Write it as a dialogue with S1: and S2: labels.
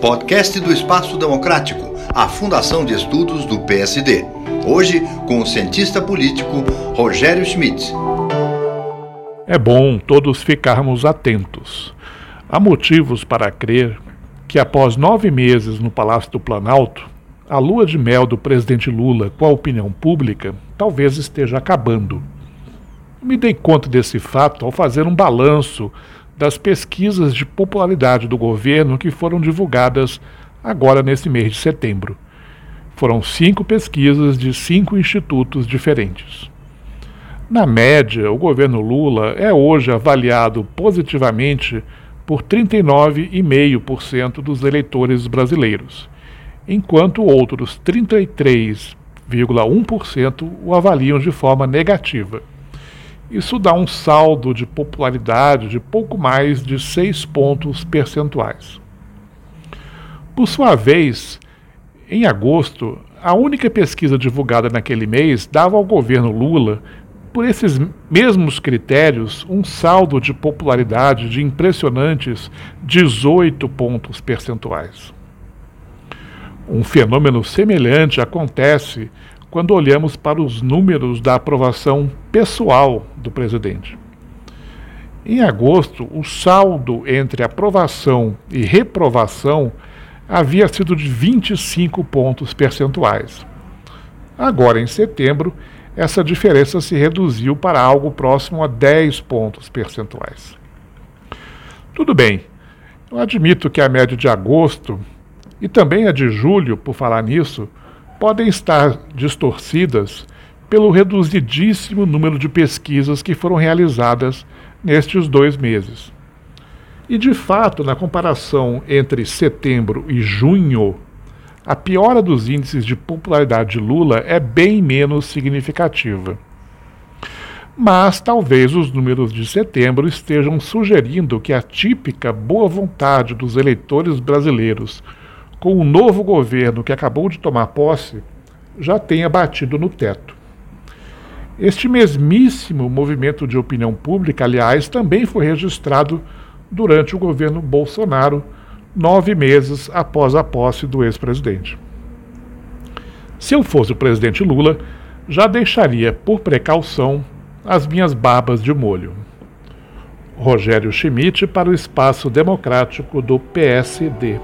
S1: podcast do Espaço Democrático, a Fundação de Estudos do PSD. Hoje, com o cientista político Rogério Schmidt.
S2: É bom todos ficarmos atentos. Há motivos para crer que, após nove meses no Palácio do Planalto, a lua de mel do presidente Lula com a opinião pública talvez esteja acabando. Me dei conta desse fato ao fazer um balanço das pesquisas de popularidade do governo que foram divulgadas agora nesse mês de setembro. Foram cinco pesquisas de cinco institutos diferentes. Na média, o governo Lula é hoje avaliado positivamente por 39,5% dos eleitores brasileiros enquanto outros 33,1% o avaliam de forma negativa. Isso dá um saldo de popularidade de pouco mais de 6 pontos percentuais. Por sua vez, em agosto, a única pesquisa divulgada naquele mês dava ao governo Lula, por esses mesmos critérios, um saldo de popularidade de impressionantes 18 pontos percentuais. Um fenômeno semelhante acontece quando olhamos para os números da aprovação pessoal do presidente. Em agosto, o saldo entre aprovação e reprovação havia sido de 25 pontos percentuais. Agora, em setembro, essa diferença se reduziu para algo próximo a 10 pontos percentuais. Tudo bem, eu admito que a média de agosto e também a de julho, por falar nisso, podem estar distorcidas pelo reduzidíssimo número de pesquisas que foram realizadas nestes dois meses. E de fato, na comparação entre setembro e junho, a piora dos índices de popularidade de Lula é bem menos significativa. Mas talvez os números de setembro estejam sugerindo que a típica boa vontade dos eleitores brasileiros com o novo governo que acabou de tomar posse, já tenha batido no teto. Este mesmíssimo movimento de opinião pública, aliás, também foi registrado durante o governo Bolsonaro, nove meses após a posse do ex-presidente. Se eu fosse o presidente Lula, já deixaria, por precaução, as minhas barbas de molho. Rogério Schmidt para o Espaço Democrático do PSD.